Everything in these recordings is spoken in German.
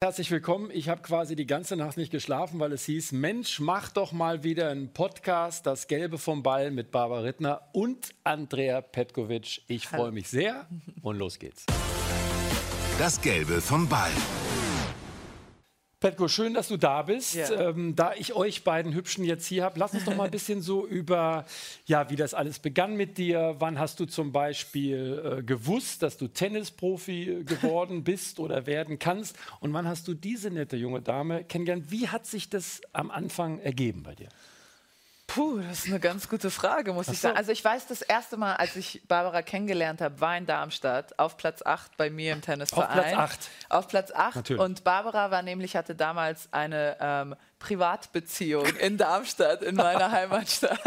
Herzlich willkommen. Ich habe quasi die ganze Nacht nicht geschlafen, weil es hieß, Mensch, mach doch mal wieder einen Podcast, das Gelbe vom Ball mit Barbara Rittner und Andrea Petkovic. Ich freue mich sehr und los geht's. Das Gelbe vom Ball. Petko, schön, dass du da bist. Ja. Ähm, da ich euch beiden Hübschen jetzt hier habe, lass uns doch mal ein bisschen so über, ja, wie das alles begann mit dir. Wann hast du zum Beispiel äh, gewusst, dass du Tennisprofi geworden bist oder werden kannst? Und wann hast du diese nette junge Dame kennengelernt? Wie hat sich das am Anfang ergeben bei dir? Puh, das ist eine ganz gute Frage, muss ich so. sagen. Also ich weiß, das erste Mal, als ich Barbara kennengelernt habe, war in Darmstadt auf Platz 8 bei mir im Tennisverein. Platz acht? Auf Platz 8. Natürlich. Und Barbara war nämlich, hatte damals eine ähm, Privatbeziehung in Darmstadt, in meiner Heimatstadt.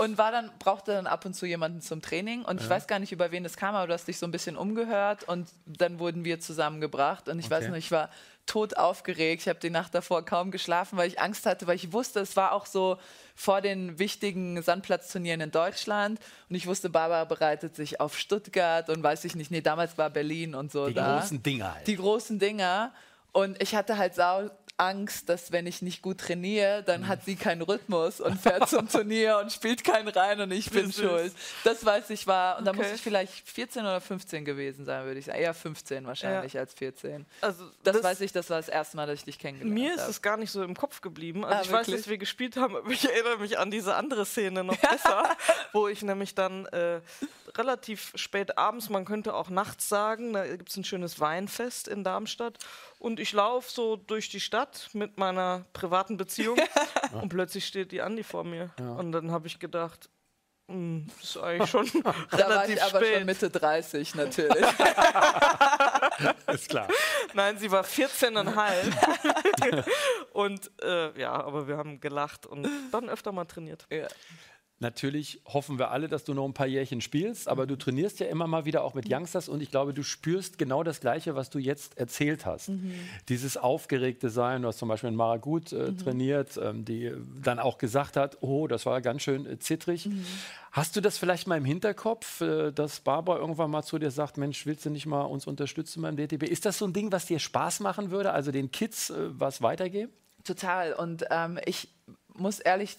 Und war dann, brauchte dann ab und zu jemanden zum Training. Und ich weiß gar nicht, über wen das kam, aber du hast dich so ein bisschen umgehört und dann wurden wir zusammengebracht. Und ich weiß Okay. noch, ich war tot aufgeregt. Ich habe die Nacht davor kaum geschlafen, weil ich Angst hatte, weil ich wusste, es war auch so vor den wichtigen Sandplatzturnieren in Deutschland. Und ich wusste, Barbara bereitet sich auf Stuttgart und weiß ich nicht, nee, damals war Berlin und so Die da. großen Dinger halt. Die großen Dinger. Und ich hatte halt sau Angst, dass wenn ich nicht gut trainiere, dann hat sie keinen Rhythmus und fährt zum Turnier und spielt keinen rein und ich bin süß. schuld. Das weiß ich war. Und da muss Okay. ich vielleicht 14 oder 15 gewesen sein, würde ich sagen. Eher 15 wahrscheinlich als 14. Also Das, weiß ich, das war das erste Mal, dass ich dich kennengelernt Mir ist habe. es gar nicht so im Kopf geblieben. Also Ah, ich weiß, wirklich? dass wir gespielt haben, aber ich erinnere mich an diese andere Szene noch besser, wo ich nämlich dann äh, relativ spät abends, man könnte auch nachts sagen, da gibt es ein schönes Weinfest in Darmstadt und ich laufe so durch die Stadt mit meiner privaten Beziehung und plötzlich steht die Andi vor mir. Und dann habe ich gedacht, hm, das ist eigentlich schon Da war relativ ich aber spät. schon Mitte 30 natürlich. Ist klar. Nein, sie war 14,5. und äh, ja, aber wir haben gelacht und dann öfter mal trainiert. ja. Natürlich hoffen wir alle, dass du noch ein paar Jährchen spielst, aber du trainierst ja immer mal wieder auch mit Youngsters und ich glaube, du spürst genau das Gleiche, was du jetzt erzählt hast. Dieses aufgeregte Sein, du hast zum Beispiel in Maragut äh, trainiert, ähm, die dann auch gesagt hat, oh, das war ganz schön äh, zittrig. Hast du das vielleicht mal im Hinterkopf, äh, dass Barbara irgendwann mal zu dir sagt, Mensch, willst du nicht mal uns unterstützen beim DTB? Ist das so ein Ding, was dir Spaß machen würde, also den Kids äh, was weitergeben? Total. Und ähm, ich muss ehrlich,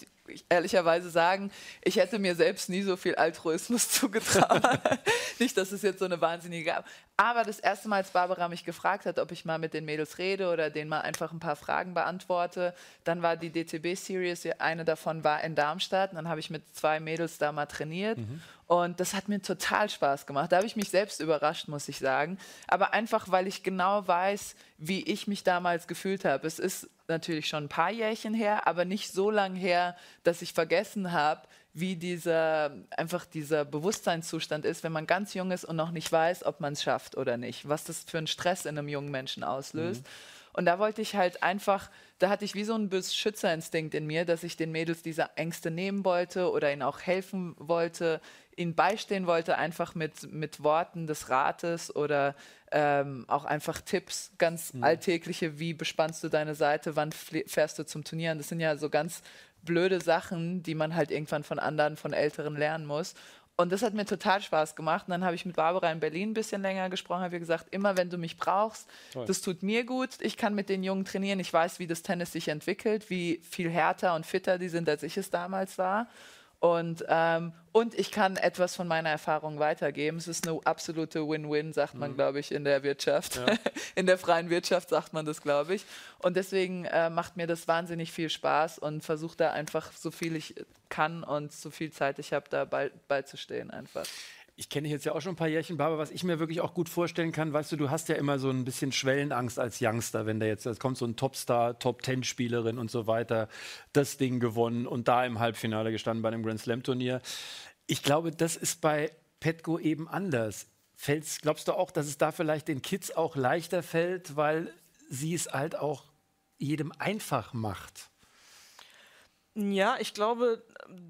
ehrlicherweise sagen, ich hätte mir selbst nie so viel Altruismus zugetraut. nicht, dass es jetzt so eine wahnsinnige gab. Aber das erste Mal, als Barbara mich gefragt hat, ob ich mal mit den Mädels rede oder denen mal einfach ein paar Fragen beantworte, dann war die DTB-Series, eine davon war in Darmstadt. Und dann habe ich mit zwei Mädels da mal trainiert. Und das hat mir total Spaß gemacht. Da habe ich mich selbst überrascht, muss ich sagen. Aber einfach, weil ich genau weiß, wie ich mich damals gefühlt habe. Es ist natürlich schon ein paar Jährchen her, aber nicht so lang her, dass ich vergessen habe, wie dieser einfach dieser Bewusstseinszustand ist, wenn man ganz jung ist und noch nicht weiß, ob man es schafft oder nicht. Was das für einen Stress in einem jungen Menschen auslöst. Und da wollte ich halt einfach, da hatte ich wie so einen Beschützerinstinkt in mir, dass ich den Mädels diese Ängste nehmen wollte oder ihnen auch helfen wollte, ihnen beistehen wollte, einfach mit, mit Worten des Rates oder ähm, auch einfach Tipps, ganz alltägliche, wie bespannst du deine Seite, wann fährst du zum Turnieren. Das sind ja so ganz blöde Sachen, die man halt irgendwann von anderen, von Älteren lernen muss. Und das hat mir total Spaß gemacht. Und dann habe ich mit Barbara in Berlin ein bisschen länger gesprochen, habe ihr gesagt, immer wenn du mich brauchst, das tut mir gut. Ich kann mit den Jungen trainieren. Ich weiß, wie das Tennis sich entwickelt, wie viel härter und fitter die sind, als ich es damals war. Und, ähm, und ich kann etwas von meiner Erfahrung weitergeben. Es ist eine absolute Win-Win, sagt man, glaube ich, in der Wirtschaft. in der freien Wirtschaft sagt man das, glaube ich. Und deswegen äh, macht mir das wahnsinnig viel Spaß und versuche da einfach so viel ich kann und so viel Zeit ich habe, da bei, beizustehen einfach. Ich kenne jetzt ja auch schon ein paar Jährchen, Barbara. Was ich mir wirklich auch gut vorstellen kann, weißt du, du hast ja immer so ein bisschen Schwellenangst als Youngster, wenn da jetzt da kommt so ein Topstar, Top-Ten-Spielerin und so weiter, das Ding gewonnen und da im Halbfinale gestanden bei einem Grand Slam-Turnier. Ich glaube, das ist bei Petko eben anders. Fällt's, glaubst du auch, dass es da vielleicht den Kids auch leichter fällt, weil sie es halt auch jedem einfach macht? Ja, ich glaube,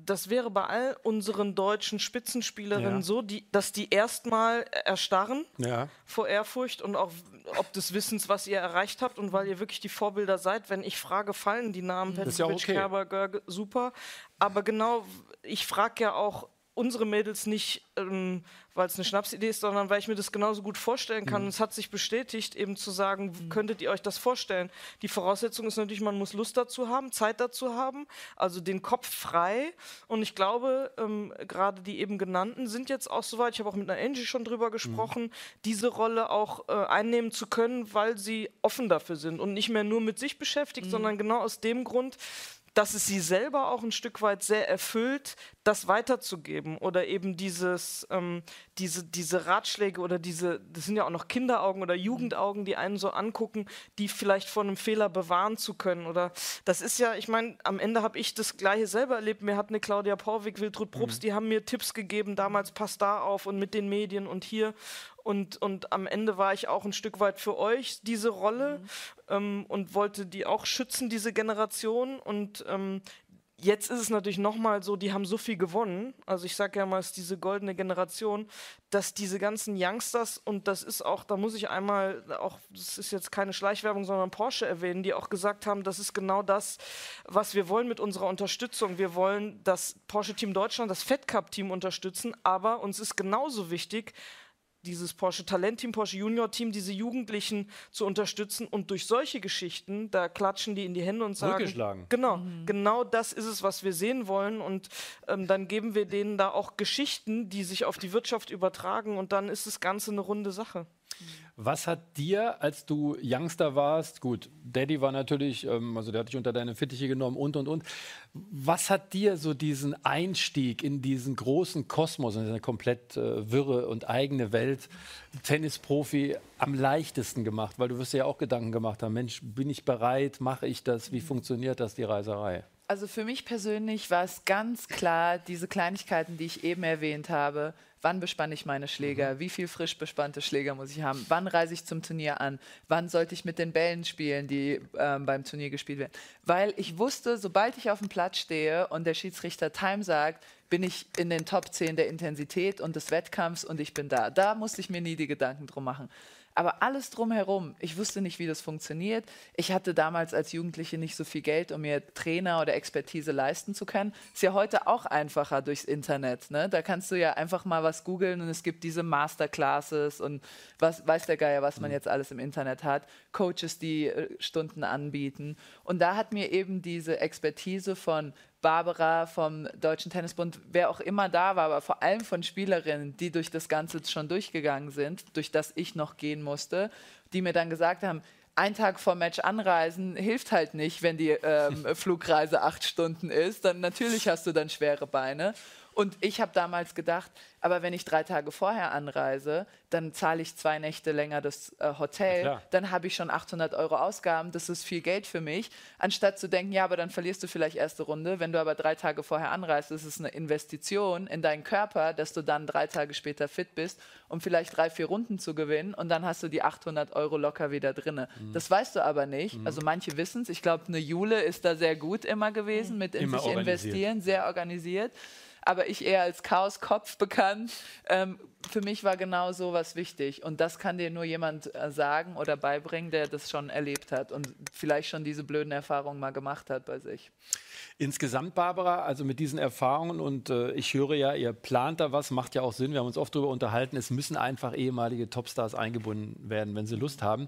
das wäre bei all unseren deutschen Spitzenspielerinnen Ja. so, die, dass die erstmal erstarren Ja. vor Ehrfurcht und auch ob des Wissens, was ihr erreicht habt und weil ihr wirklich die Vorbilder seid. Wenn ich frage, fallen die Namen ist ja okay. Kerber, Görge, super. Aber genau, ich frage ja auch unsere Mädels nicht, ähm, weil es eine Schnapsidee ist, sondern weil ich mir das genauso gut vorstellen kann. Mhm. Und es hat sich bestätigt, eben zu sagen, mhm. könntet ihr euch das vorstellen? Die Voraussetzung ist natürlich, man muss Lust dazu haben, Zeit dazu haben, also den Kopf frei. Und ich glaube, ähm, gerade die eben genannten sind jetzt auch soweit, ich habe auch mit einer Angie schon drüber mhm. gesprochen, mhm. diese Rolle auch äh, einnehmen zu können, weil sie offen dafür sind und nicht mehr nur mit sich beschäftigt, mhm. sondern genau aus dem Grund, dass es sie selber auch ein Stück weit sehr erfüllt, das weiterzugeben oder eben dieses, ähm, diese, diese Ratschläge oder diese, das sind ja auch noch Kinderaugen oder Jugendaugen, die einen so angucken, die vielleicht vor einem Fehler bewahren zu können. Oder das ist ja, ich meine, am Ende habe ich das Gleiche selber erlebt. Mir hat eine Claudia Porwig, Wiltrud Probst, mhm. die haben mir Tipps gegeben, damals pass da auf und mit den Medien und hier. Und, und am Ende war ich auch ein Stück weit für euch diese Rolle mhm. ähm, und wollte die auch schützen, diese Generation. Und ähm, jetzt ist es natürlich nochmal so, die haben so viel gewonnen. Also ich sage ja mal, es ist diese goldene Generation, dass diese ganzen Youngsters, und das ist auch, da muss ich einmal auch, das ist jetzt keine Schleichwerbung, sondern Porsche erwähnen, die auch gesagt haben, das ist genau das, was wir wollen mit unserer Unterstützung. Wir wollen das Porsche Team Deutschland, das Fed Cup Team unterstützen, aber uns ist genauso wichtig, dieses Porsche Talentteam, Porsche Junior Team, diese Jugendlichen zu unterstützen und durch solche Geschichten, da klatschen die in die Hände und sagen, genau, mhm. genau das ist es, was wir sehen wollen und ähm, dann geben wir denen da auch Geschichten, die sich auf die Wirtschaft übertragen und dann ist das Ganze eine runde Sache. Was hat dir, als du Youngster warst, gut, Daddy war natürlich, ähm, also der hat dich unter deine Fittiche genommen und und und. Was hat dir so diesen Einstieg in diesen großen Kosmos, in eine komplett äh, wirre und eigene Welt, Tennisprofi, am leichtesten gemacht? Weil du wirst dir ja auch Gedanken gemacht haben, Mensch, bin ich bereit, mache ich das, wie funktioniert das, die Reiserei? Also für mich persönlich war es ganz klar, diese Kleinigkeiten, die ich eben erwähnt habe, Wann bespanne ich meine Schläger? Mhm. Wie viel frisch bespannte Schläger muss ich haben? Wann reise ich zum Turnier an? Wann sollte ich mit den Bällen spielen, die ähm, beim Turnier gespielt werden? Weil ich wusste, sobald ich auf dem Platz stehe und der Schiedsrichter Time sagt, bin ich in den Top 10 der Intensität und des Wettkampfs und ich bin da. Da musste ich mir nie die Gedanken drum machen. Aber alles drumherum, ich wusste nicht, wie das funktioniert. Ich hatte damals als Jugendliche nicht so viel Geld, um mir Trainer oder Expertise leisten zu können. Ist ja heute auch einfacher durchs Internet. Ne? Da kannst du ja einfach mal was googeln und es gibt diese Masterclasses und was weiß der Geier, was man mhm. jetzt alles im Internet hat. Coaches, die äh, Stunden anbieten. Und da hat mir eben diese Expertise von Barbara vom Deutschen Tennisbund, wer auch immer da war, aber vor allem von Spielerinnen, die durch das Ganze schon durchgegangen sind, durch das ich noch gehen musste, die mir dann gesagt haben, ein Tag vor Match anreisen hilft halt nicht, wenn die ähm, Flugreise acht Stunden ist. Dann natürlich hast du dann schwere Beine. Und ich habe damals gedacht, aber wenn ich drei Tage vorher anreise, dann zahle ich zwei Nächte länger das äh, Hotel, dann habe ich schon 800 Euro Ausgaben, das ist viel Geld für mich. Anstatt zu denken, ja, aber dann verlierst du vielleicht erste Runde, wenn du aber drei Tage vorher anreist, ist eine Investition in deinen Körper, dass du dann drei Tage später fit bist, um vielleicht drei, vier Runden zu gewinnen und dann hast du die 800 Euro locker wieder drin. Mhm. Das weißt du aber nicht. Mhm. Also manche wissen es. Ich glaube, eine Jule ist da sehr gut immer gewesen mit in immer sich investieren, sehr organisiert aber ich eher als Chaoskopf bekannt. Ähm, für mich war genau so was wichtig. Und das kann dir nur jemand äh, sagen oder beibringen, der das schon erlebt hat und vielleicht schon diese blöden Erfahrungen mal gemacht hat bei sich. Insgesamt, Barbara, also mit diesen Erfahrungen und äh, ich höre ja, ihr plant da was, macht ja auch Sinn. Wir haben uns oft darüber unterhalten, es müssen einfach ehemalige Topstars eingebunden werden, wenn sie Lust haben.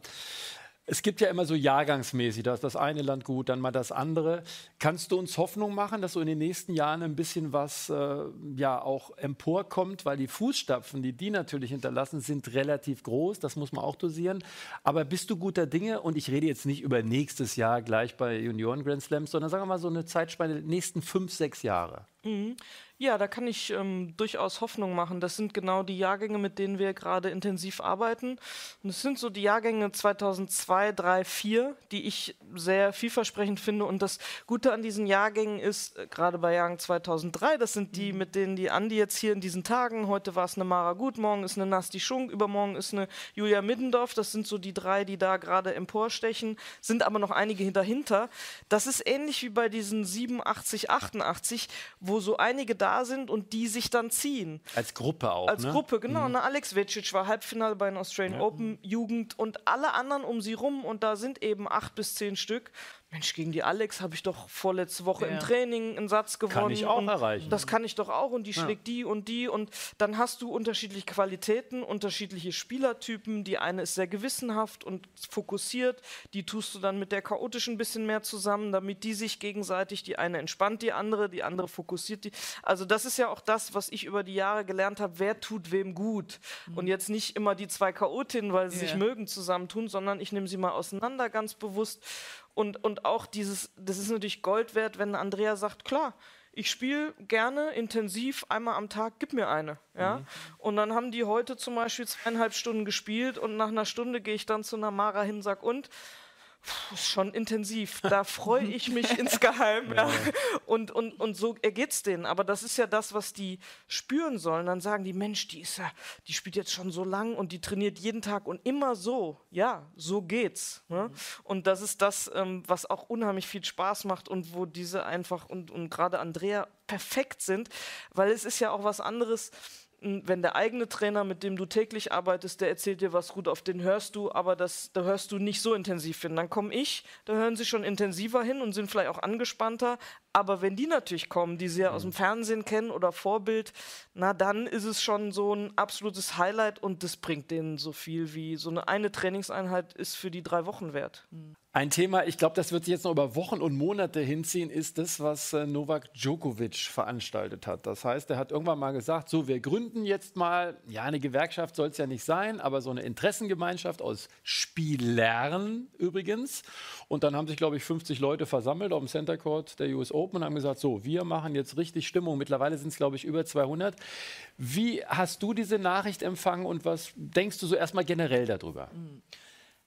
Es gibt ja immer so jahrgangsmäßig, da ist das eine Land gut, dann mal das andere. Kannst du uns Hoffnung machen, dass so in den nächsten Jahren ein bisschen was äh, ja auch emporkommt, weil die Fußstapfen, die die natürlich hinterlassen, sind relativ groß, das muss man auch dosieren. Aber bist du guter Dinge? Und ich rede jetzt nicht über nächstes Jahr gleich bei Junioren Grand Slams, sondern sagen wir mal so eine Zeitspanne nächsten fünf, sechs Jahre. Mhm. Ja, da kann ich ähm, durchaus Hoffnung machen. Das sind genau die Jahrgänge, mit denen wir gerade intensiv arbeiten. Und es sind so die Jahrgänge 2002, 3, 4, die ich sehr vielversprechend finde. Und das Gute an diesen Jahrgängen ist, äh, gerade bei Jahrgang 2003, das sind die, mhm. mit denen die Andi jetzt hier in diesen Tagen, heute war es eine Mara Gut, morgen ist eine Nasti Schunk, übermorgen ist eine Julia Middendorf. Das sind so die drei, die da gerade emporstechen, sind aber noch einige dahinter. Das ist ähnlich wie bei diesen 87, 88, wo so einige da sind und die sich dann ziehen. Als Gruppe auch. Als ne? Gruppe, genau. Mhm. Ne, Alex Vecic war Halbfinale bei den Australian ja. Open Jugend und alle anderen um sie rum und da sind eben acht bis zehn Stück Mensch, gegen die Alex habe ich doch vorletzte Woche Ja. im Training einen Satz gewonnen. Kann ich auch erreichen. Das kann ich doch auch und die schlägt die und die und dann hast du unterschiedliche Qualitäten, unterschiedliche Spielertypen. Die eine ist sehr gewissenhaft und fokussiert, die tust du dann mit der chaotischen ein bisschen mehr zusammen, damit die sich gegenseitig, die eine entspannt die andere, die andere fokussiert die. Also das ist ja auch das, was ich über die Jahre gelernt habe, wer tut wem gut. Und jetzt nicht immer die zwei Chaotinnen, weil sie sich Ja. mögen, zusammentun, sondern ich nehme sie mal auseinander ganz bewusst. Und, und auch dieses, das ist natürlich Gold wert, wenn Andrea sagt, klar, ich spiele gerne intensiv einmal am Tag, gib mir eine. Ja? Und dann haben die heute zum Beispiel zweieinhalb Stunden gespielt und nach einer Stunde gehe ich dann zu einer Mara hin, sag und Puh, ist schon intensiv. Da freue ich mich insgeheim. Ja. Und, und, und so ergeht's denen. Aber das ist ja das, was die spüren sollen. Dann sagen die, Mensch, die ist ja, die spielt jetzt schon so lang und die trainiert jeden Tag und immer so. Ja, so geht's. Ne? Und das ist das, ähm, was auch unheimlich viel Spaß macht und wo diese einfach und, und gerade Andrea perfekt sind, weil es ist ja auch was anderes wenn der eigene Trainer, mit dem du täglich arbeitest, der erzählt dir was gut, auf den hörst du, aber das, da hörst du nicht so intensiv hin. Dann komme ich, da hören sie schon intensiver hin und sind vielleicht auch angespannter. Aber wenn die natürlich kommen, die sie ja aus dem Fernsehen kennen oder Vorbild, na dann ist es schon so ein absolutes Highlight und das bringt denen so viel wie so eine eine Trainingseinheit ist für die drei Wochen wert. Ein Thema, ich glaube, das wird sich jetzt noch über Wochen und Monate hinziehen, ist das, was äh, Novak Djokovic veranstaltet hat. Das heißt, er hat irgendwann mal gesagt, so, wir gründen jetzt mal, ja, eine Gewerkschaft soll es ja nicht sein, aber so eine Interessengemeinschaft aus Spielern übrigens. Und dann haben sich, glaube ich, 50 Leute versammelt auf dem Center Court der US Open und haben gesagt, so, wir machen jetzt richtig Stimmung. Mittlerweile sind es, glaube ich, über 200. Wie hast du diese Nachricht empfangen und was denkst du so erstmal generell darüber?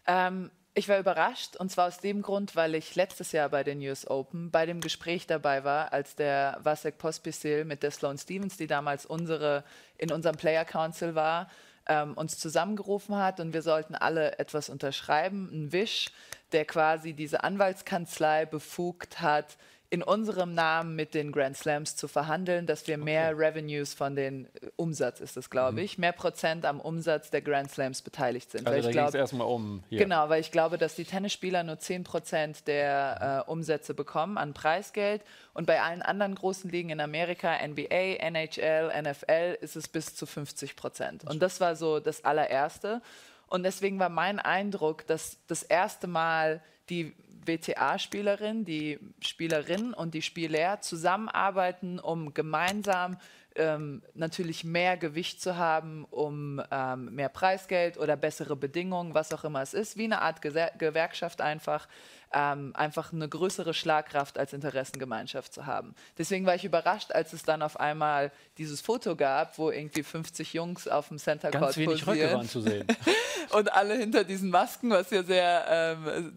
Ähm, ich war überrascht und zwar aus dem Grund, weil ich letztes Jahr bei den US Open bei dem Gespräch dabei war, als der Vasek Pospisil mit der Sloane Stevens, die damals unsere, in unserem Player Council war, ähm, uns zusammengerufen hat und wir sollten alle etwas unterschreiben, ein Wisch, der quasi diese Anwaltskanzlei befugt hat, in unserem Namen mit den Grand Slams zu verhandeln, dass wir mehr Revenues von den äh, Umsatz ist es, glaube ich, mehr Prozent am Umsatz der Grand Slams beteiligt sind. Weil Also ich da ging es erstmal um hier. Genau, weil ich glaube, dass die Tennisspieler nur 10% der äh, Umsätze bekommen an Preisgeld. Und bei allen anderen großen Ligen in Amerika, NBA, NHL, NFL, ist es bis zu 50%. Und das war so das allererste. Und deswegen war mein Eindruck, dass das erste Mal die WTA-Spielerin, die Spielerin und die Spieler zusammenarbeiten, um gemeinsam ähm, natürlich mehr Gewicht zu haben, um ähm, mehr Preisgeld oder bessere Bedingungen, was auch immer es ist, wie eine Art Gewerkschaft einfach, ähm, einfach eine größere Schlagkraft als Interessengemeinschaft zu haben. Deswegen war ich überrascht, als es dann auf einmal dieses Foto gab, wo irgendwie 50 Jungs auf dem Center Court Ganz wenig Röcke posieren waren zu sehen. und alle hinter diesen Masken, was ja sehr, ähm,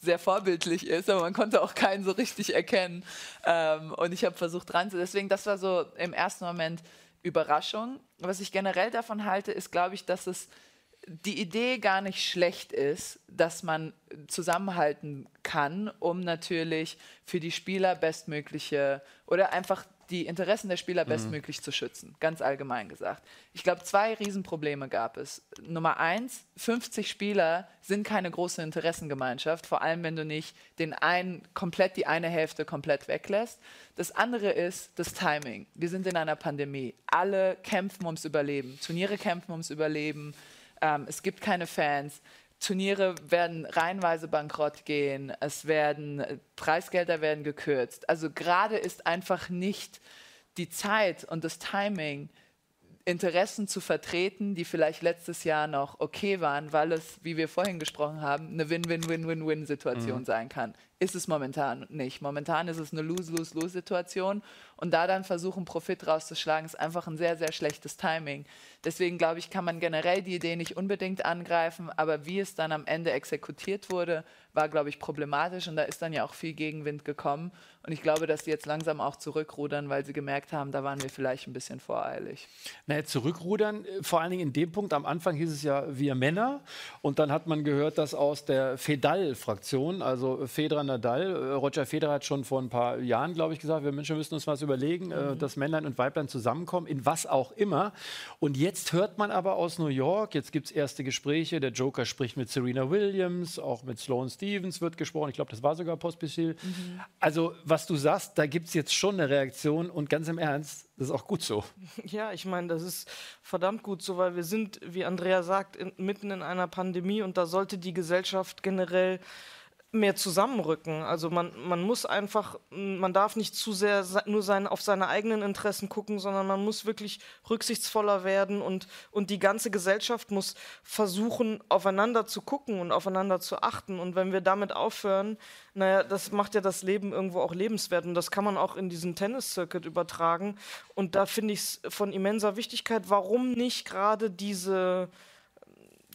sehr vorbildlich ist, aber man konnte auch keinen so richtig erkennen. Ähm, und ich habe versucht dran zu. Deswegen, das war so im ersten Moment Überraschung. Was ich generell davon halte, ist, glaube ich, dass es die Idee gar nicht schlecht ist, dass man zusammenhalten kann, um natürlich für die Spieler bestmögliche oder einfach die Interessen der Spieler bestmöglich zu schützen, ganz allgemein gesagt. Ich glaube, zwei Riesenprobleme gab es. Nummer eins, 50 Spieler sind keine große Interessengemeinschaft, vor allem wenn du nicht den einen komplett die eine Hälfte komplett weglässt. Das andere ist das Timing. Wir sind in einer Pandemie. Alle kämpfen ums Überleben. Turniere kämpfen ums Überleben. Ähm, es gibt keine Fans. Turniere werden reihenweise bankrott gehen, es werden äh, Preisgelder werden gekürzt. Also gerade ist einfach nicht die Zeit und das Timing, Interessen zu vertreten, die vielleicht letztes Jahr noch okay waren, weil es, wie wir vorhin gesprochen haben, eine Win-Win-Win-Win-Win-Situation sein kann. Ist es momentan nicht. Momentan ist es eine Lose-Lose-Lose-Situation und da dann versuchen, Profit rauszuschlagen, ist einfach ein sehr, sehr schlechtes Timing. Deswegen glaube ich, kann man generell die Idee nicht unbedingt angreifen, aber wie es dann am Ende exekutiert wurde, war, glaube ich, problematisch und da ist dann ja auch viel Gegenwind gekommen. Und ich glaube, dass sie jetzt langsam auch zurückrudern, weil sie gemerkt haben, da waren wir vielleicht ein bisschen voreilig. Naja, zurückrudern, äh, vor allen Dingen in dem Punkt, am Anfang hieß es ja wir Männer und dann hat man gehört, dass aus der Fedal-Fraktion, also Federer Nadal, äh, Roger Federer hat schon vor ein paar Jahren, glaube ich, gesagt, wir Menschen müssen uns was überlegen, äh, mhm. dass Männlein und Weiblein zusammenkommen, in was auch immer. Und jetzt hört man aber aus New York, jetzt gibt es erste Gespräche, der Joker spricht mit Serena Williams, auch mit Sloane Stevens wird gesprochen, ich glaube, das war sogar Pospisil. Mhm. Also was du sagst, da gibt es jetzt schon eine Reaktion und ganz im Ernst, das ist auch gut so. Ja, ich meine, das ist verdammt gut so, weil wir sind, wie Andrea sagt, in, mitten in einer Pandemie und da sollte die Gesellschaft generell mehr zusammenrücken. Also man, man muss einfach, man darf nicht zu sehr nur sein, auf seine eigenen Interessen gucken, sondern man muss wirklich rücksichtsvoller werden und, und die ganze Gesellschaft muss versuchen, aufeinander zu gucken und aufeinander zu achten. Und wenn wir damit aufhören, naja, das macht ja das Leben irgendwo auch lebenswert und das kann man auch in diesen Tennis-Circuit übertragen. Und da finde ich es von immenser Wichtigkeit, warum nicht gerade diese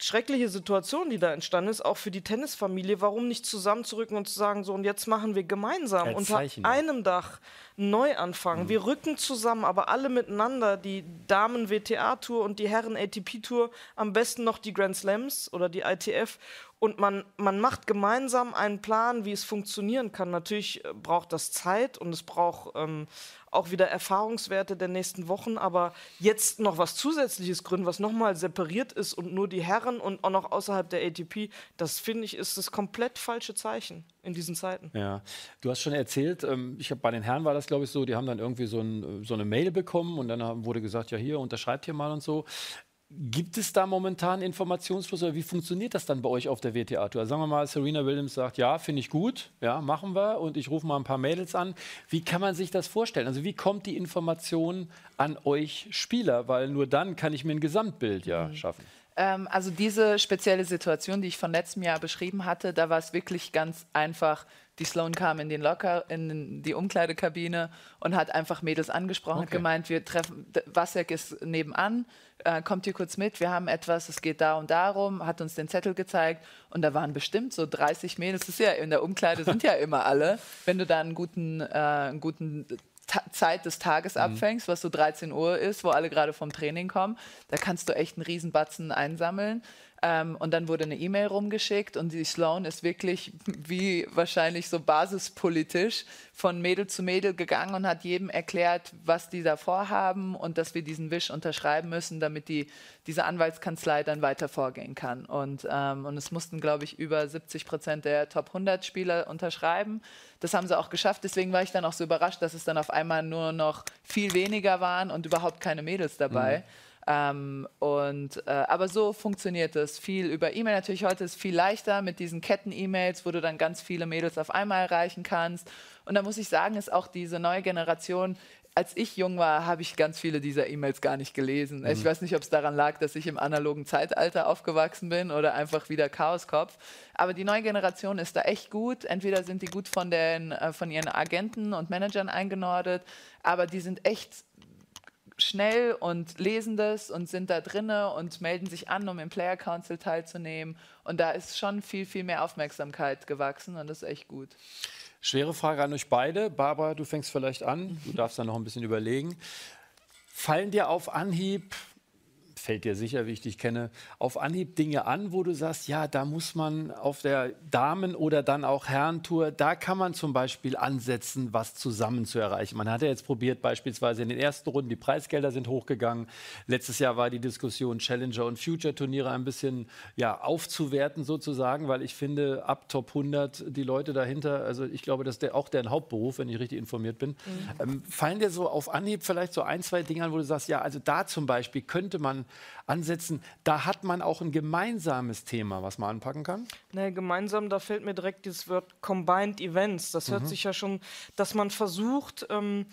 schreckliche Situation, die da entstanden ist, auch für die Tennisfamilie, warum nicht zusammenzurücken und zu sagen, so und jetzt machen wir gemeinsam Als unter Zeichen, einem Dach neu anfangen. Mhm. Wir rücken zusammen, aber alle miteinander, die Damen-WTA-Tour und die Herren-ATP-Tour, am besten noch die Grand Slams oder die ITF und man, man macht gemeinsam einen Plan, wie es funktionieren kann. Natürlich äh, braucht das Zeit und es braucht ähm, auch wieder Erfahrungswerte der nächsten Wochen, aber jetzt noch was Zusätzliches gründen, was nochmal separiert ist und nur die Herren und auch noch außerhalb der ATP, das finde ich ist das komplett falsche Zeichen in diesen Zeiten. Ja, du hast schon erzählt, ähm, ich habe bei den Herren war das glaube ich so, die haben dann irgendwie so, ein, so eine Mail bekommen und dann wurde gesagt, ja hier unterschreibt hier mal und so. Gibt es da momentan Informationsfluss oder wie funktioniert das dann bei euch auf der WTA-Tour? Sagen wir mal, Serena Williams sagt, ja, finde ich gut, ja, machen wir und ich rufe mal ein paar Mädels an. Wie kann man sich das vorstellen? Also wie kommt die Information an euch Spieler? Weil nur dann kann ich mir ein Gesamtbild ja mhm. schaffen. Ähm, also diese spezielle Situation, die ich von letztem Jahr beschrieben hatte, da war es wirklich ganz einfach. Die Sloan kam in den Locker, in die Umkleidekabine und hat einfach Mädels angesprochen, okay. hat gemeint, wir treffen, Wasek ist nebenan, äh, kommt hier kurz mit, wir haben etwas, es geht da und darum, hat uns den Zettel gezeigt und da waren bestimmt so 30 Mädels, das ist ja in der Umkleide sind ja immer alle, wenn du da einen guten, äh, einen guten Zeit des Tages mhm. abfängst, was so 13 Uhr ist, wo alle gerade vom Training kommen, da kannst du echt einen Riesenbatzen einsammeln. Ähm, und dann wurde eine E-Mail rumgeschickt und die Sloan ist wirklich wie wahrscheinlich so basispolitisch von Mädel zu Mädel gegangen und hat jedem erklärt, was die da vorhaben und dass wir diesen Wisch unterschreiben müssen, damit die, diese Anwaltskanzlei dann weiter vorgehen kann. Und, ähm, und es mussten, glaube ich, über 70 Prozent der Top 100 Spieler unterschreiben. Das haben sie auch geschafft. Deswegen war ich dann auch so überrascht, dass es dann auf einmal nur noch viel weniger waren und überhaupt keine Mädels dabei. Mhm. Ähm, und, äh, aber so funktioniert es. Viel über E-Mail natürlich heute ist viel leichter mit diesen Ketten-E-Mails, wo du dann ganz viele Mädels auf einmal erreichen kannst. Und da muss ich sagen, ist auch diese neue Generation als ich jung war, habe ich ganz viele dieser E-Mails gar nicht gelesen. Mhm. Ich weiß nicht, ob es daran lag, dass ich im analogen Zeitalter aufgewachsen bin oder einfach wieder Chaoskopf. Aber die neue Generation ist da echt gut. Entweder sind die gut von, den, äh, von ihren Agenten und Managern eingenordet, aber die sind echt schnell und lesen das und sind da drinne und melden sich an, um im Player Council teilzunehmen. Und da ist schon viel, viel mehr Aufmerksamkeit gewachsen und das ist echt gut. Schwere Frage an euch beide. Barbara, du fängst vielleicht an. Du darfst dann noch ein bisschen überlegen. Fallen dir auf Anhieb fällt dir sicher, wie ich dich kenne, auf Anhieb Dinge an, wo du sagst, ja, da muss man auf der Damen- oder dann auch Herrentour, da kann man zum Beispiel ansetzen, was zusammen zu erreichen. Man hat ja jetzt probiert, beispielsweise in den ersten Runden, die Preisgelder sind hochgegangen. Letztes Jahr war die Diskussion Challenger und Future-Turniere ein bisschen ja, aufzuwerten sozusagen, weil ich finde, ab Top 100 die Leute dahinter, also ich glaube, das ist der, auch deren Hauptberuf, wenn ich richtig informiert bin. Mhm. Ähm, fallen dir so auf Anhieb vielleicht so ein, zwei Dinge an, wo du sagst, ja, also da zum Beispiel könnte man ansetzen. Da hat man auch ein gemeinsames Thema, was man anpacken kann. Nee, gemeinsam, da fällt mir direkt das Wort Combined Events. Das hört mhm. sich ja schon, dass man versucht, ähm,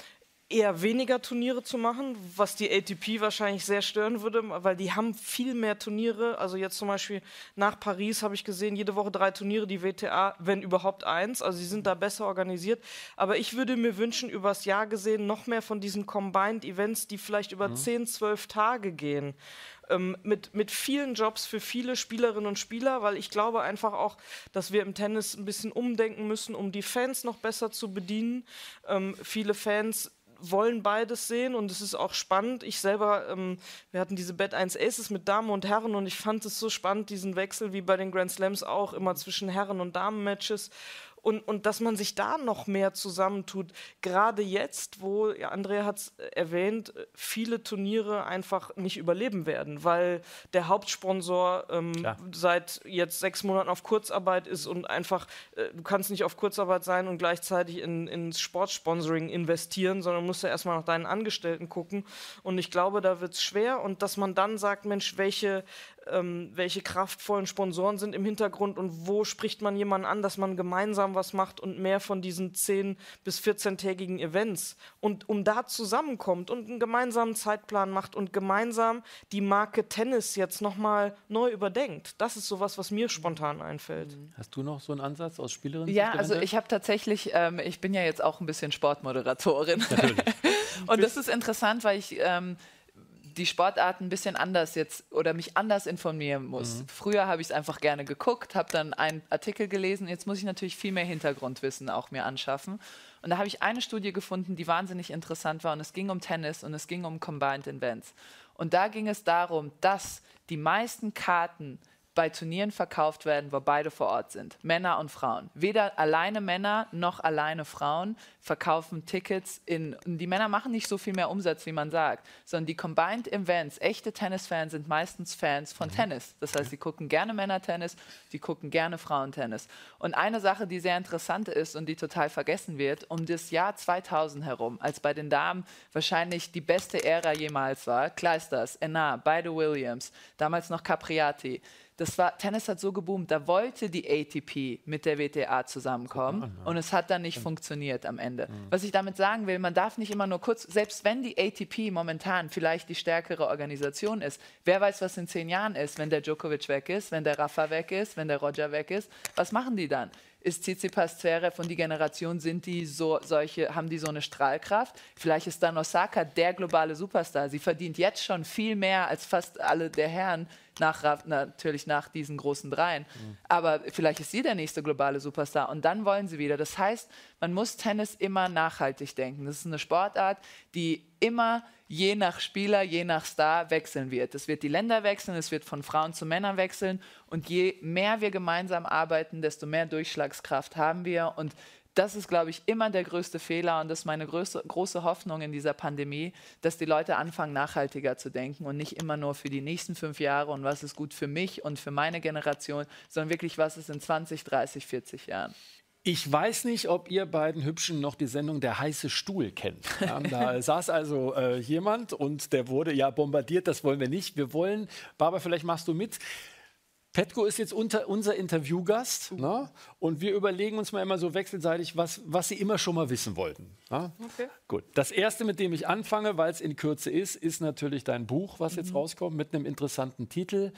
eher weniger Turniere zu machen, was die ATP wahrscheinlich sehr stören würde, weil die haben viel mehr Turniere. Also jetzt zum Beispiel nach Paris habe ich gesehen, jede Woche drei Turniere, die WTA, wenn überhaupt eins. Also sie sind da besser organisiert. Aber ich würde mir wünschen, übers Jahr gesehen, noch mehr von diesen Combined Events, die vielleicht über mhm. 10, 12 Tage gehen. Ähm, mit, mit vielen Jobs für viele Spielerinnen und Spieler, weil ich glaube einfach auch, dass wir im Tennis ein bisschen umdenken müssen, um die Fans noch besser zu bedienen. Ähm, viele Fans wollen beides sehen und es ist auch spannend. Ich selber, ähm, wir hatten diese Bett 1 Aces mit Damen und Herren und ich fand es so spannend, diesen Wechsel wie bei den Grand Slams auch, immer zwischen Herren- und Damen-Matches. Und, und dass man sich da noch mehr zusammentut. Gerade jetzt, wo, ja, Andrea hat es erwähnt, viele Turniere einfach nicht überleben werden, weil der Hauptsponsor ähm, seit jetzt sechs Monaten auf Kurzarbeit ist und einfach, äh, du kannst nicht auf Kurzarbeit sein und gleichzeitig in, ins Sportsponsoring investieren, sondern musst ja erstmal nach deinen Angestellten gucken. Und ich glaube, da wird es schwer und dass man dann sagt, Mensch, welche ähm, welche kraftvollen Sponsoren sind im Hintergrund und wo spricht man jemanden an, dass man gemeinsam was macht und mehr von diesen 10- bis 14-tägigen Events und um da zusammenkommt und einen gemeinsamen Zeitplan macht und gemeinsam die Marke Tennis jetzt nochmal neu überdenkt. Das ist sowas, was mir spontan einfällt. Mhm. Hast du noch so einen Ansatz aus Spielerin? Ja, also ich habe tatsächlich, ähm, ich bin ja jetzt auch ein bisschen Sportmoderatorin. und das ist interessant, weil ich ähm, die Sportarten ein bisschen anders jetzt oder mich anders informieren muss. Mhm. Früher habe ich es einfach gerne geguckt, habe dann einen Artikel gelesen. Jetzt muss ich natürlich viel mehr Hintergrundwissen auch mir anschaffen. Und da habe ich eine Studie gefunden, die wahnsinnig interessant war. Und es ging um Tennis und es ging um Combined Events. Und da ging es darum, dass die meisten Karten bei Turnieren verkauft werden, wo beide vor Ort sind, Männer und Frauen. Weder alleine Männer noch alleine Frauen verkaufen Tickets in. Die Männer machen nicht so viel mehr Umsatz, wie man sagt, sondern die Combined Events, echte Tennisfans sind meistens Fans von mhm. Tennis. Das heißt, sie gucken gerne Männertennis, sie gucken gerne Frauentennis. Und eine Sache, die sehr interessant ist und die total vergessen wird, um das Jahr 2000 herum, als bei den Damen wahrscheinlich die beste Ära jemals war, Kleisters, Enna, beide Williams, damals noch Capriati das war, Tennis hat so geboomt, da wollte die ATP mit der WTA zusammenkommen an, ja. und es hat dann nicht ja. funktioniert am Ende. Mhm. Was ich damit sagen will, man darf nicht immer nur kurz, selbst wenn die ATP momentan vielleicht die stärkere Organisation ist, wer weiß, was in zehn Jahren ist, wenn der Djokovic weg ist, wenn der Rafa weg ist, wenn der Roger weg ist, was machen die dann? Ist Tsitsipas Zverev und die Generation, sind die so, solche, haben die so eine Strahlkraft? Vielleicht ist dann Osaka der globale Superstar. Sie verdient jetzt schon viel mehr als fast alle der Herren, nach, natürlich nach diesen großen Dreien. Mhm. Aber vielleicht ist sie der nächste globale Superstar und dann wollen sie wieder. Das heißt, man muss Tennis immer nachhaltig denken. Das ist eine Sportart, die immer je nach Spieler, je nach Star wechseln wird. Es wird die Länder wechseln, es wird von Frauen zu Männern wechseln und je mehr wir gemeinsam arbeiten, desto mehr Durchschlagskraft haben wir und das ist, glaube ich, immer der größte Fehler und das ist meine größte, große Hoffnung in dieser Pandemie, dass die Leute anfangen, nachhaltiger zu denken und nicht immer nur für die nächsten fünf Jahre und was ist gut für mich und für meine Generation, sondern wirklich, was ist in 20, 30, 40 Jahren. Ich weiß nicht, ob ihr beiden Hübschen noch die Sendung Der heiße Stuhl kennt. Da saß also äh, jemand und der wurde ja bombardiert, das wollen wir nicht. Wir wollen, Barbara, vielleicht machst du mit. Petko ist jetzt unter, unser Interviewgast uh. ne? und wir überlegen uns mal immer so wechselseitig, was, was Sie immer schon mal wissen wollten. Ne? Okay. Gut. Das erste, mit dem ich anfange, weil es in Kürze ist, ist natürlich dein Buch, was mhm. jetzt rauskommt, mit einem interessanten Titel.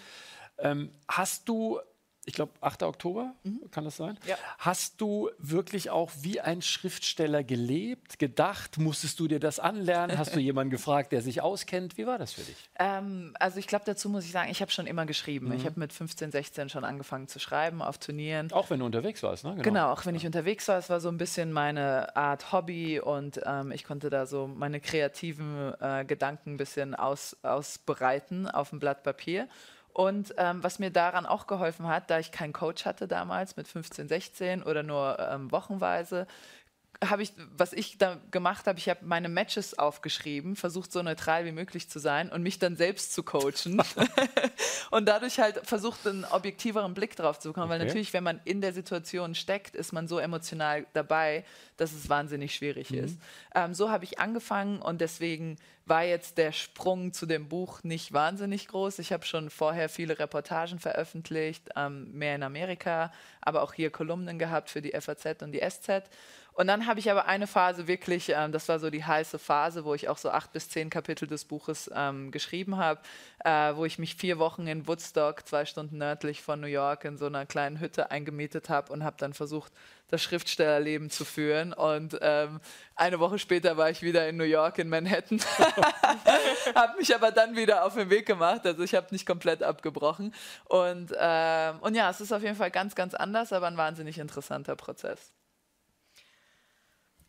Ähm, hast du ich glaube, 8. Oktober, mhm. kann das sein? Ja. Hast du wirklich auch wie ein Schriftsteller gelebt, gedacht? Musstest du dir das anlernen? Hast du jemanden gefragt, der sich auskennt? Wie war das für dich? Ähm, also ich glaube, dazu muss ich sagen, ich habe schon immer geschrieben. Mhm. Ich habe mit 15, 16 schon angefangen zu schreiben auf Turnieren. Auch wenn du unterwegs warst, ne? Genau, genau auch wenn ich unterwegs war. Es war so ein bisschen meine Art Hobby und ähm, ich konnte da so meine kreativen äh, Gedanken ein bisschen aus, ausbereiten auf dem Blatt Papier. Und ähm, was mir daran auch geholfen hat, da ich keinen Coach hatte damals mit 15, 16 oder nur ähm, wochenweise, habe ich, was ich da gemacht habe, ich habe meine Matches aufgeschrieben, versucht so neutral wie möglich zu sein und mich dann selbst zu coachen. und dadurch halt versucht, einen objektiveren Blick drauf zu bekommen, okay. weil natürlich, wenn man in der Situation steckt, ist man so emotional dabei, dass es wahnsinnig schwierig mhm. ist. Ähm, so habe ich angefangen und deswegen war jetzt der Sprung zu dem Buch nicht wahnsinnig groß. Ich habe schon vorher viele Reportagen veröffentlicht, ähm, mehr in Amerika, aber auch hier Kolumnen gehabt für die FAZ und die SZ. Und dann habe ich aber eine Phase wirklich, ähm, das war so die heiße Phase, wo ich auch so acht bis zehn Kapitel des Buches ähm, geschrieben habe, äh, wo ich mich vier Wochen in Woodstock, zwei Stunden nördlich von New York, in so einer kleinen Hütte eingemietet habe und habe dann versucht, das Schriftstellerleben zu führen. Und ähm, eine Woche später war ich wieder in New York, in Manhattan. habe mich aber dann wieder auf den Weg gemacht. Also ich habe nicht komplett abgebrochen. Und, ähm, und ja, es ist auf jeden Fall ganz, ganz anders, aber ein wahnsinnig interessanter Prozess.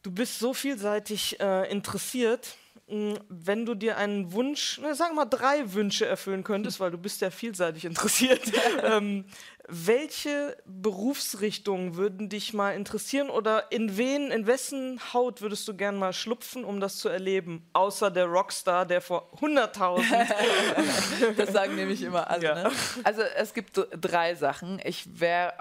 Du bist so vielseitig äh, interessiert. Hm, wenn du dir einen Wunsch, sagen wir mal drei Wünsche erfüllen könntest, weil du bist ja vielseitig interessiert, ähm, welche Berufsrichtungen würden dich mal interessieren oder in wen, in wessen Haut würdest du gern mal schlupfen, um das zu erleben? Außer der Rockstar, der vor 100.000. das sagen nämlich immer alle. Ja. Ne? Also es gibt drei Sachen. Ich wäre,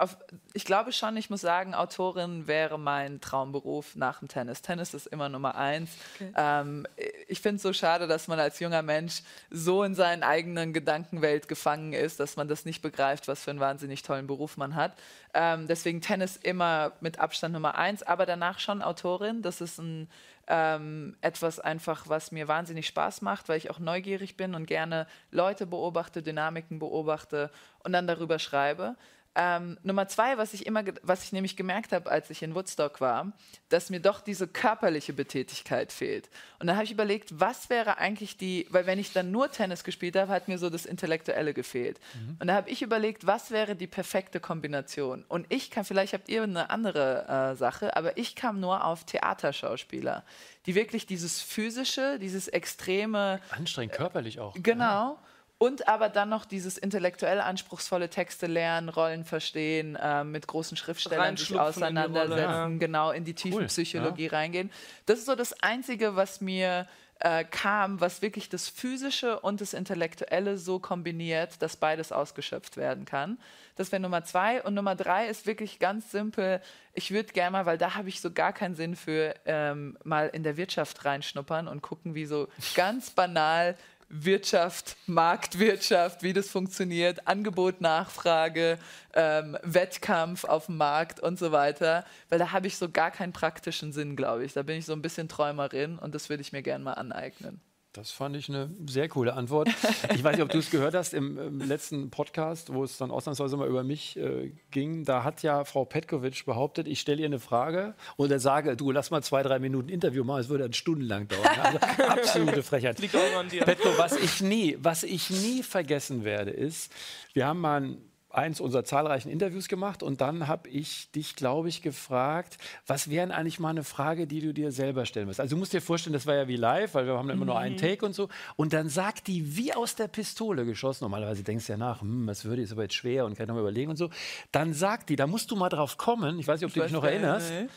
ich glaube schon, ich muss sagen, Autorin wäre mein Traumberuf nach dem Tennis. Tennis ist immer Nummer eins. Okay. Ähm, ich finde es so schade, dass man als junger Mensch so in seinen eigenen Gedankenwelt gefangen ist, dass man das nicht begreift, was für ein wahnsinnig wahnsinnig tollen Beruf man hat. Ähm, deswegen Tennis immer mit Abstand Nummer eins, aber danach schon Autorin. Das ist ein, ähm, etwas einfach, was mir wahnsinnig Spaß macht, weil ich auch neugierig bin und gerne Leute beobachte, Dynamiken beobachte und dann darüber schreibe. Ähm, Nummer zwei, was ich immer, was ich nämlich gemerkt habe, als ich in Woodstock war, dass mir doch diese körperliche Betätigkeit fehlt. Und dann habe ich überlegt, was wäre eigentlich die, weil wenn ich dann nur Tennis gespielt habe, hat mir so das Intellektuelle gefehlt. Mhm. Und da habe ich überlegt, was wäre die perfekte Kombination. Und ich kann, vielleicht habt ihr eine andere äh, Sache, aber ich kam nur auf Theaterschauspieler, die wirklich dieses physische, dieses extreme. Anstrengend körperlich auch. Genau. Ja und aber dann noch dieses intellektuell anspruchsvolle Texte lernen, Rollen verstehen, äh, mit großen Schriftstellern sich auseinandersetzen, in Rolle, ja. genau in die Tiefenpsychologie cool, ja. reingehen. Das ist so das Einzige, was mir äh, kam, was wirklich das Physische und das Intellektuelle so kombiniert, dass beides ausgeschöpft werden kann. Das wäre Nummer zwei. Und Nummer drei ist wirklich ganz simpel. Ich würde gerne mal, weil da habe ich so gar keinen Sinn für, ähm, mal in der Wirtschaft reinschnuppern und gucken, wie so ganz banal Wirtschaft, Marktwirtschaft, wie das funktioniert, Angebot, Nachfrage, ähm, Wettkampf auf dem Markt und so weiter. Weil da habe ich so gar keinen praktischen Sinn, glaube ich. Da bin ich so ein bisschen Träumerin und das würde ich mir gerne mal aneignen. Das fand ich eine sehr coole Antwort. Ich weiß nicht, ob du es gehört hast im, im, letzten Podcast, wo es dann ausnahmsweise mal über mich äh, ging. Da hat ja Frau Petkovic behauptet, ich stelle ihr eine Frage und dann sage, du lass mal zwei, drei Minuten Interview machen, es würde dann stundenlang dauern. Also absolute Frechheit. Liegt auch an dir. Petko, was ich nie, was ich nie vergessen werde, ist, wir haben mal ein eins unserer zahlreichen Interviews gemacht und dann habe ich dich, glaube ich, gefragt, was wäre eigentlich mal eine Frage, die du dir selber stellen musst. Also du musst dir vorstellen, das war ja wie live, weil wir haben immer nur einen mhm. Take und so. Und dann sagt die wie aus der Pistole geschossen, normalerweise denkst du ja nach, hm, was würde, ist aber jetzt schwer und kann ich nochmal überlegen und so. Dann sagt die, da musst du mal drauf kommen, ich weiß nicht, ob ich du dich noch erinnerst. Nee.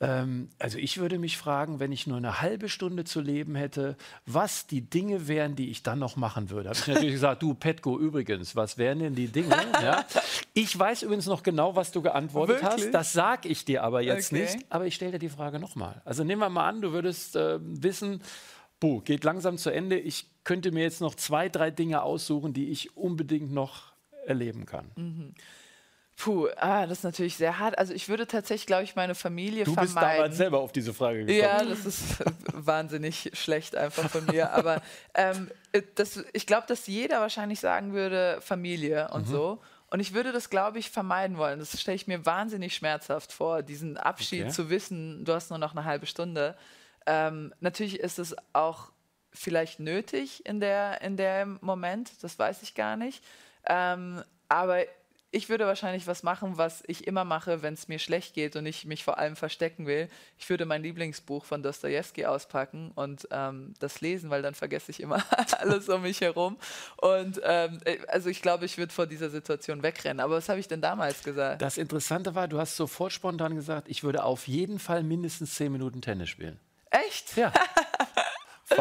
Ähm, also ich würde mich fragen, wenn ich nur eine halbe Stunde zu leben hätte, was die Dinge wären, die ich dann noch machen würde. Habe ich natürlich gesagt, du Petko, übrigens, was wären denn die Dinge? Ja? Ich weiß übrigens noch genau, was du geantwortet Wirklich? hast. Das sage ich dir aber jetzt okay. nicht. Aber ich stelle dir die Frage nochmal. Also nehmen wir mal an, du würdest äh, wissen, Buh, geht langsam zu Ende. Ich könnte mir jetzt noch zwei, drei Dinge aussuchen, die ich unbedingt noch erleben kann. Mhm. Puh, ah, das ist natürlich sehr hart. Also ich würde tatsächlich, glaube ich, meine Familie du vermeiden. Du bist damals selber auf diese Frage gekommen. Ja, das ist wahnsinnig schlecht einfach von mir. Aber ähm, äh, das, ich glaube, dass jeder wahrscheinlich sagen würde, Familie und mhm. so. Und ich würde das, glaube ich, vermeiden wollen. Das stelle ich mir wahnsinnig schmerzhaft vor, diesen Abschied okay. zu wissen, du hast nur noch eine halbe Stunde. Ähm, natürlich ist es auch vielleicht nötig in der in dem Moment, das weiß ich gar nicht. Ähm, aber ich würde wahrscheinlich was machen, was ich immer mache, wenn es mir schlecht geht und ich mich vor allem verstecken will. Ich würde mein Lieblingsbuch von Dostoevsky auspacken und ähm, das lesen, weil dann vergesse ich immer alles um mich herum. Und ähm, äh, also ich glaube, ich würde vor dieser Situation wegrennen. Aber was habe ich denn damals gesagt? Das Interessante war, du hast sofort spontan gesagt, ich würde auf jeden Fall mindestens zehn Minuten Tennis spielen. Echt? Ja.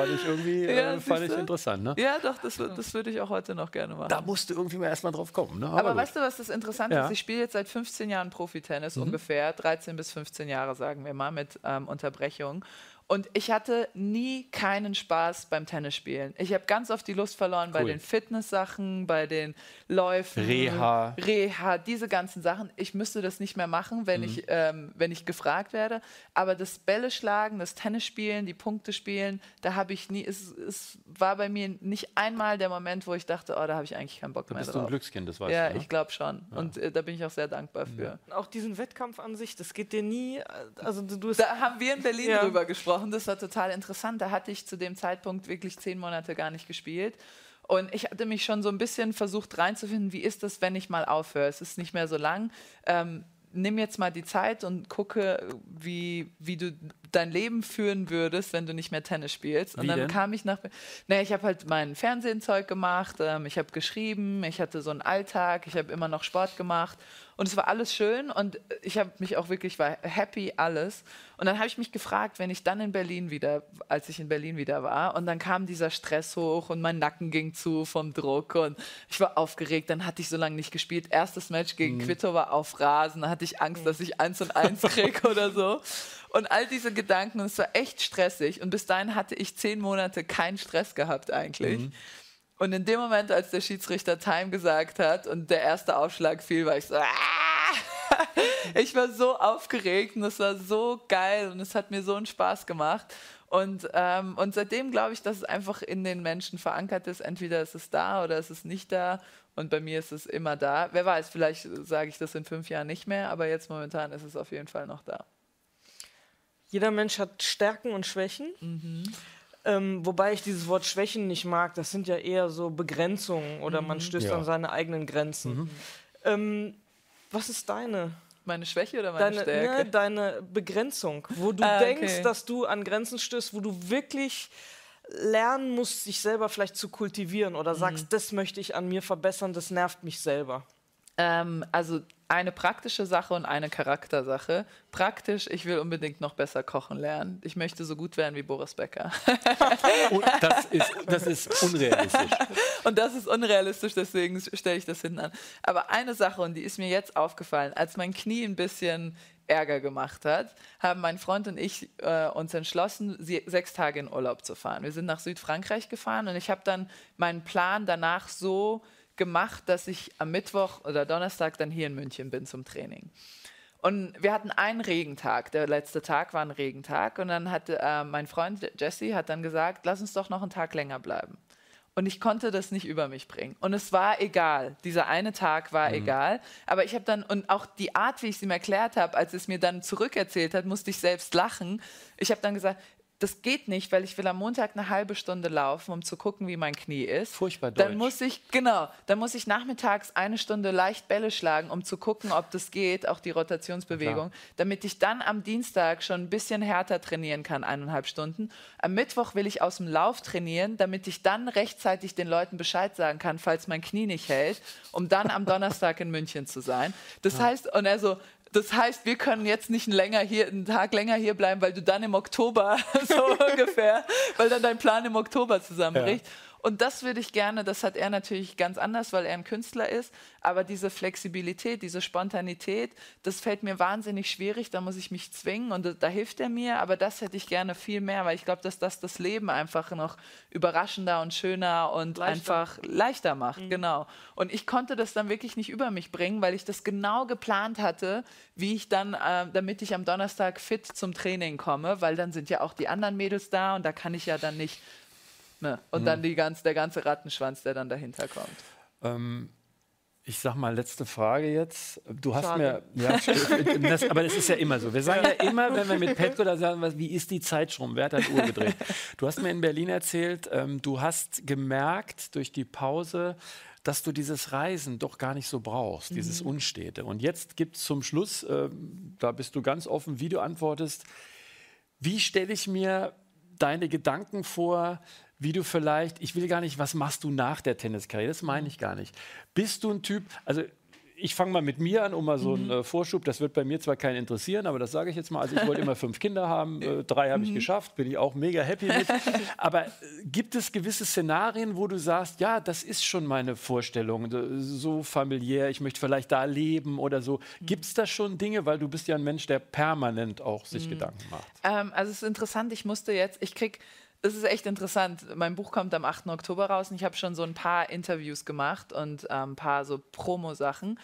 fand ich irgendwie ja, äh, fand ich interessant. Ne? Ja, doch, das, das würde ich auch heute noch gerne machen. Da musst du irgendwie mal erstmal drauf kommen. Ne? Aber, Aber weißt du, was das Interessante ja. ist? Ich spiele jetzt seit 15 Jahren Profitennis, mhm. ungefähr 13 bis 15 Jahre, sagen wir mal, mit ähm, Unterbrechung. Und ich hatte nie keinen Spaß beim Tennisspielen. Ich habe ganz oft die Lust verloren cool. bei den Fitness-Sachen, bei den Läufen, Reha. Reha, diese ganzen Sachen. Ich müsste das nicht mehr machen, wenn, mhm. ich, ähm, wenn ich gefragt werde. Aber das Bälle schlagen, das Tennisspielen, die Punkte spielen, da habe ich nie, es, es war bei mir nicht einmal der Moment, wo ich dachte, oh, da habe ich eigentlich keinen Bock da mehr bist drauf. du ein Glückskind, das weißt ja, du. Ja, ich glaube schon. Ja. Und äh, da bin ich auch sehr dankbar für. Ja. Auch diesen Wettkampf an sich, das geht dir nie, also du Da haben wir in Berlin drüber gesprochen gesprochen. Das war total interessant. Da hatte ich zu dem Zeitpunkt wirklich zehn Monate gar nicht gespielt. Und ich hatte mich schon so ein bisschen versucht reinzufinden, wie ist das, wenn ich mal aufhöre? Es ist nicht mehr so lang. Ähm, nimm jetzt mal die Zeit und gucke, wie, wie du dein Leben führen würdest, wenn du nicht mehr Tennis spielst. Und Wie dann denn? kam ich nach. Naja, ich habe halt mein Fernsehzeug gemacht, ähm, ich habe geschrieben, ich hatte so einen Alltag, ich habe immer noch Sport gemacht. Und es war alles schön und ich habe mich auch wirklich, war happy, alles. Und dann habe ich mich gefragt, wenn ich dann in Berlin wieder, als ich in Berlin wieder war, und dann kam dieser Stress hoch und mein Nacken ging zu vom Druck und ich war aufgeregt, dann hatte ich so lange nicht gespielt. Erstes Match gegen Quito war auf Rasen, da hatte ich Angst, dass ich eins und eins kriege oder so. Und all diese Gedanken, und es war echt stressig. Und bis dahin hatte ich zehn Monate keinen Stress gehabt eigentlich. Und in dem Moment, als der Schiedsrichter Time gesagt hat und der erste Aufschlag fiel, war ich so, "Ah!" ich war so aufgeregt und es war so geil und es hat mir so einen Spaß gemacht. Und, ähm, und seitdem glaube ich, dass es einfach in den Menschen verankert ist. Entweder ist es da oder ist es nicht da. Und bei mir ist es immer da. Wer weiß, vielleicht sage ich das in fünf Jahren nicht mehr, aber jetzt momentan ist es auf jeden Fall noch da. Jeder Mensch hat Stärken und Schwächen. Ähm, wobei ich dieses Wort Schwächen nicht mag. Das sind ja eher so Begrenzungen oder man stößt Ja. an seine eigenen Grenzen. Ähm, was ist deine? Meine Schwäche oder meine Deine, Stärke? ne, deine Begrenzung, wo du Ah, okay. denkst, dass du an Grenzen stößt, wo du wirklich lernen musst, dich selber vielleicht zu kultivieren oder Mhm. sagst, das möchte ich an mir verbessern, das nervt mich selber. Ähm, also eine praktische Sache und eine Charaktersache. Praktisch, ich will unbedingt noch besser kochen lernen. Ich möchte so gut werden wie Boris Becker. Und das ist, das ist unrealistisch. Und das ist unrealistisch, deswegen stelle ich das hinten an. Aber eine Sache, und die ist mir jetzt aufgefallen, als mein Knie ein bisschen Ärger gemacht hat, haben mein Freund und ich äh, uns entschlossen, sie, sechs Tage in Urlaub zu fahren. Wir sind nach Südfrankreich gefahren und ich habe dann meinen Plan danach so gemacht, dass ich am Mittwoch oder Donnerstag dann hier in München bin zum Training. Und wir hatten einen Regentag. Der letzte Tag war ein Regentag. Und dann hatte äh, mein Freund Jesse hat dann gesagt, lass uns doch noch einen Tag länger bleiben. Und ich konnte das nicht über mich bringen. Und es war egal. Dieser eine Tag war egal. Aber ich habe dann, und auch die Art, wie ich es ihm erklärt habe, als es mir dann zurückerzählt hat, musste ich selbst lachen. Ich habe dann gesagt, das geht nicht, weil ich will am Montag eine halbe Stunde laufen, um zu gucken, wie mein Knie ist. Furchtbar Dann deutsch. muss ich, genau, dann muss ich nachmittags eine Stunde leicht Bälle schlagen, um zu gucken, ob das geht, auch die Rotationsbewegung, damit ich dann am Dienstag schon ein bisschen härter trainieren kann, eineinhalb Stunden. Am Mittwoch will ich aus dem Lauf trainieren, damit ich dann rechtzeitig den Leuten Bescheid sagen kann, falls mein Knie nicht hält, um dann am Donnerstag in München zu sein. Das heißt, und er so, das heißt, wir können jetzt nicht länger hier, einen Tag länger hier bleiben, weil du dann im Oktober, so ungefähr, weil dann dein Plan im Oktober zusammenbricht. Und das würde ich gerne, das hat er natürlich ganz anders, weil er ein Künstler ist, aber diese Flexibilität, diese Spontanität, das fällt mir wahnsinnig schwierig, da muss ich mich zwingen und da, da hilft er mir, aber das hätte ich gerne viel mehr, weil ich glaube, dass das das Leben einfach noch überraschender und schöner und Leichter. einfach leichter macht, genau. Und ich konnte das dann wirklich nicht über mich bringen, weil ich das genau geplant hatte, wie ich dann, äh, damit ich am Donnerstag fit zum Training komme, weil dann sind ja auch die anderen Mädels da und da kann ich ja dann nicht Ne? Und dann die ganz, der ganze Rattenschwanz, der dann dahinter kommt. Ähm, ich sag mal, letzte Frage jetzt. Du hast Schade. mir. Ja, das, aber das ist ja immer so. Wir sagen ja immer, wenn wir mit Petko da sagen, was, wie ist die Zeit schon? Wer hat das Uhr gedreht? Du hast mir in Berlin erzählt, ähm, du hast gemerkt durch die Pause, dass du dieses Reisen doch gar nicht so brauchst, dieses Unstete. Und jetzt gibt es zum Schluss, ähm, da bist du ganz offen, wie du antwortest, wie stelle ich mir deine Gedanken vor, wie du vielleicht, ich will gar nicht, was machst du nach der Tenniskarriere? Das meine ich gar nicht. Bist du ein Typ, also ich fange mal mit mir an, um mal so einen äh, Vorschub. Das wird bei mir zwar keinen interessieren, aber das sage ich jetzt mal. Also ich wollte immer fünf Kinder haben, äh, drei habe ich geschafft, bin ich auch mega happy mit. Aber äh, gibt es gewisse Szenarien, wo du sagst, ja, das ist schon meine Vorstellung, so- familiär, ich möchte vielleicht da leben oder so. Gibt es da schon Dinge, weil du bist ja ein Mensch, der permanent auch sich Gedanken macht? Ähm, also es ist interessant, ich musste jetzt, ich krieg, es ist echt interessant, mein Buch kommt am 8. Oktober raus und ich habe schon so ein paar Interviews gemacht und ähm, ein paar so Promo-Sachen.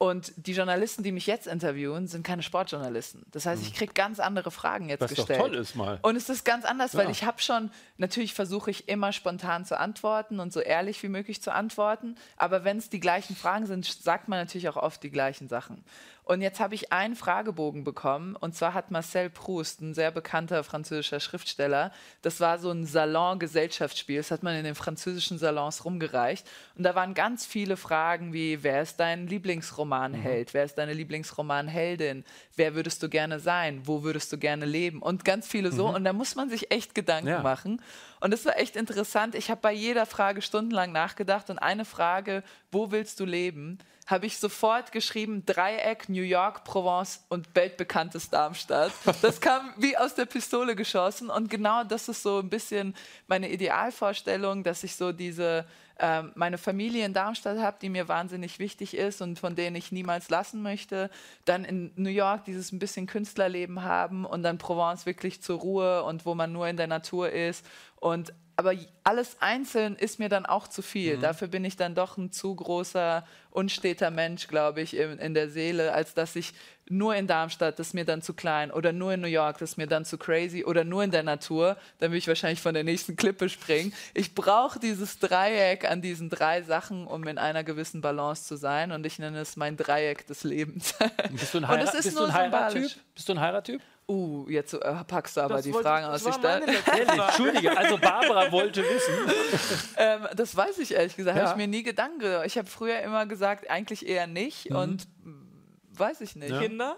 Und die Journalisten, die mich jetzt interviewen, sind keine Sportjournalisten. Das heißt, ich kriege ganz andere Fragen jetzt Was gestellt. toll ist mal. Und es ist ganz anders, weil Ja. ich habe schon, natürlich versuche ich immer spontan zu antworten und so ehrlich wie möglich zu antworten. Aber wenn es die gleichen Fragen sind, sagt man natürlich auch oft die gleichen Sachen. Und jetzt habe ich einen Fragebogen bekommen. Und zwar hat Marcel Proust, ein sehr bekannter französischer Schriftsteller, das war so ein Salon-Gesellschaftsspiel. Das hat man in den französischen Salons rumgereicht. Und da waren ganz viele Fragen wie, wer ist dein Lieblingsromanheld? Mhm. Wer ist deine Lieblingsromanheldin? Wer würdest du gerne sein? Wo würdest du gerne leben? Und ganz viele so. Mhm. Und da muss man sich echt Gedanken ja. machen. Und das war echt interessant. Ich habe bei jeder Frage stundenlang nachgedacht. Und eine Frage, wo willst du leben? Habe ich sofort geschrieben, Dreieck, New York, Provence und weltbekanntes Darmstadt. Das kam wie aus der Pistole geschossen und genau das ist so ein bisschen meine Idealvorstellung, dass ich so diese ähm, meine Familie in Darmstadt habe, die mir wahnsinnig wichtig ist und von denen ich niemals lassen möchte. Dann in New York dieses ein bisschen Künstlerleben haben und dann Provence wirklich zur Ruhe und wo man nur in der Natur ist und aber alles einzeln ist mir dann auch zu viel. Mhm. Dafür bin ich dann doch ein zu großer, unsteter Mensch, glaube ich, in, in, der Seele, als dass ich nur in Darmstadt, das ist mir dann zu klein, oder nur in New York, das ist mir dann zu crazy, oder nur in der Natur, dann will ich wahrscheinlich von der nächsten Klippe springen. Ich brauche dieses Dreieck an diesen drei Sachen, um in einer gewissen Balance zu sein, und ich nenne es mein Dreieck des Lebens. Bist du ein, Heira bist du ein Heirattyp? Bist du ein Heirattyp? Uh, jetzt äh, packst du aber das die wollte, Fragen aus. Ich da Entschuldige, also Barbara wollte wissen. ähm, das weiß ich ehrlich gesagt, ja. habe ich mir nie Gedanken gemacht. Ich habe früher immer gesagt, eigentlich eher nicht mhm. und weiß ich nicht. Ja. Kinder?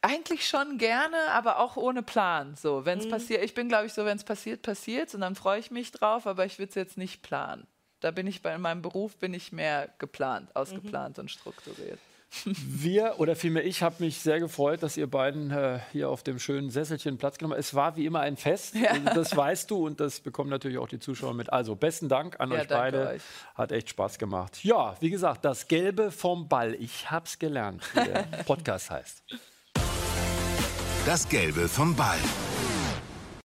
Eigentlich schon gerne, aber auch ohne Plan. So, wenn es mhm. passiert, ich bin glaube ich so, wenn es passiert, passiert und dann freue ich mich drauf, aber ich würde es jetzt nicht planen. Da bin ich bei in meinem Beruf bin ich mehr geplant, ausgeplant mhm. und strukturiert. Wir oder vielmehr ich habe mich sehr gefreut, dass ihr beiden äh, hier auf dem schönen Sesselchen Platz genommen habt. Es war wie immer ein Fest, ja. Das weißt du und das bekommen natürlich auch die Zuschauer mit. Also besten Dank an ja, euch beide. Euch. Hat echt Spaß gemacht. Ja, wie gesagt, das Gelbe vom Ball. Ich habe es gelernt, wie der Podcast heißt. Das Gelbe vom Ball.